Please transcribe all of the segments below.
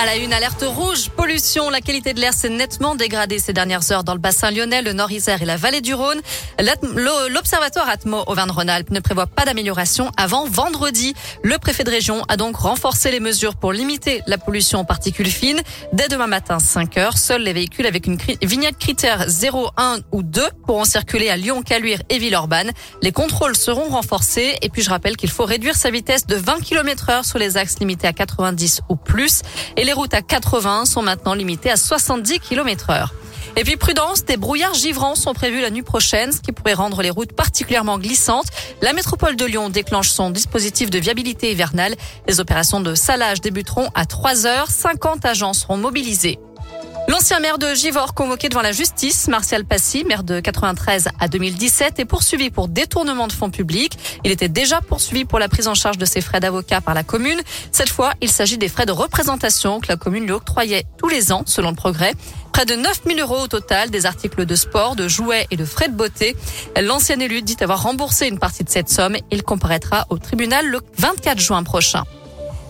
À la une, alerte rouge, pollution. La qualité de l'air s'est nettement dégradée ces dernières heures dans le bassin lyonnais, le Nord-Isère et la vallée du Rhône. L'Observatoire Atmo Auvergne-Rhône-Alpes ne prévoit pas d'amélioration avant vendredi. Le préfet de région a donc renforcé les mesures pour limiter la pollution en particules fines. Dès demain matin, 5 heures, seuls les véhicules avec une vignette critère 0, 1 ou 2 pourront circuler à Lyon, Caluire et Villeurbanne. Les contrôles seront renforcés. Et puis, je rappelle qu'il faut réduire sa vitesse de 20 km heure sur les axes limités à 90 ou plus. Routes à 80 sont maintenant limitées à 70 km heure. Et puis prudence, des brouillards givrants sont prévus la nuit prochaine, ce qui pourrait rendre les routes particulièrement glissantes. La métropole de Lyon déclenche son dispositif de viabilité hivernale. Les opérations de salage débuteront à 3 heures. 50 agents seront mobilisés. L'ancien maire de Givors convoqué devant la justice, Martial Passy, maire de 93 à 2017, est poursuivi pour détournement de fonds publics. Il était déjà poursuivi pour la prise en charge de ses frais d'avocat par la commune. Cette fois, il s'agit des frais de représentation que la commune lui octroyait tous les ans, selon le progrès. Près de 9 000 euros au total, des articles de sport, de jouets et de frais de beauté. L'ancien élu dit avoir remboursé une partie de cette somme. Il comparaîtra au tribunal le 24 juin prochain.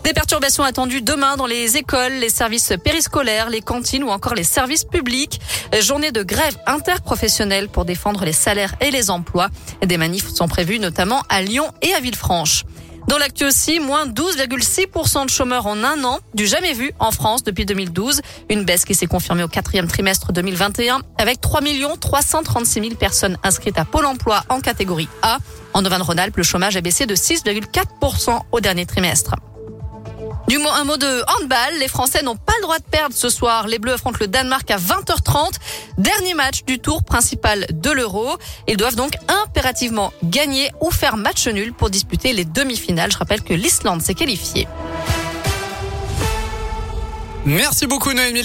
Des perturbations attendues demain dans les écoles, les services périscolaires, les cantines ou encore les services publics. Journée de grève interprofessionnelle pour défendre les salaires et les emplois. Des manifs sont prévus notamment à Lyon et à Villefranche. Dans l'actu aussi, moins 12,6% de chômeurs en un an, du jamais vu en France depuis 2012. Une baisse qui s'est confirmée au quatrième trimestre 2021 avec 3 336 000 personnes inscrites à Pôle emploi en catégorie A. En Auvergne-Rhône-Alpes, le chômage a baissé de 6,4% au dernier trimestre. Du mot, un mot de handball. Les Français n'ont pas le droit de perdre ce soir. Les Bleus affrontent le Danemark à 20h30. Dernier match du tour principal de l'Euro. Ils doivent donc impérativement gagner ou faire match nul pour disputer les demi-finales. Je rappelle que l'Islande s'est qualifiée. Merci beaucoup Noémie.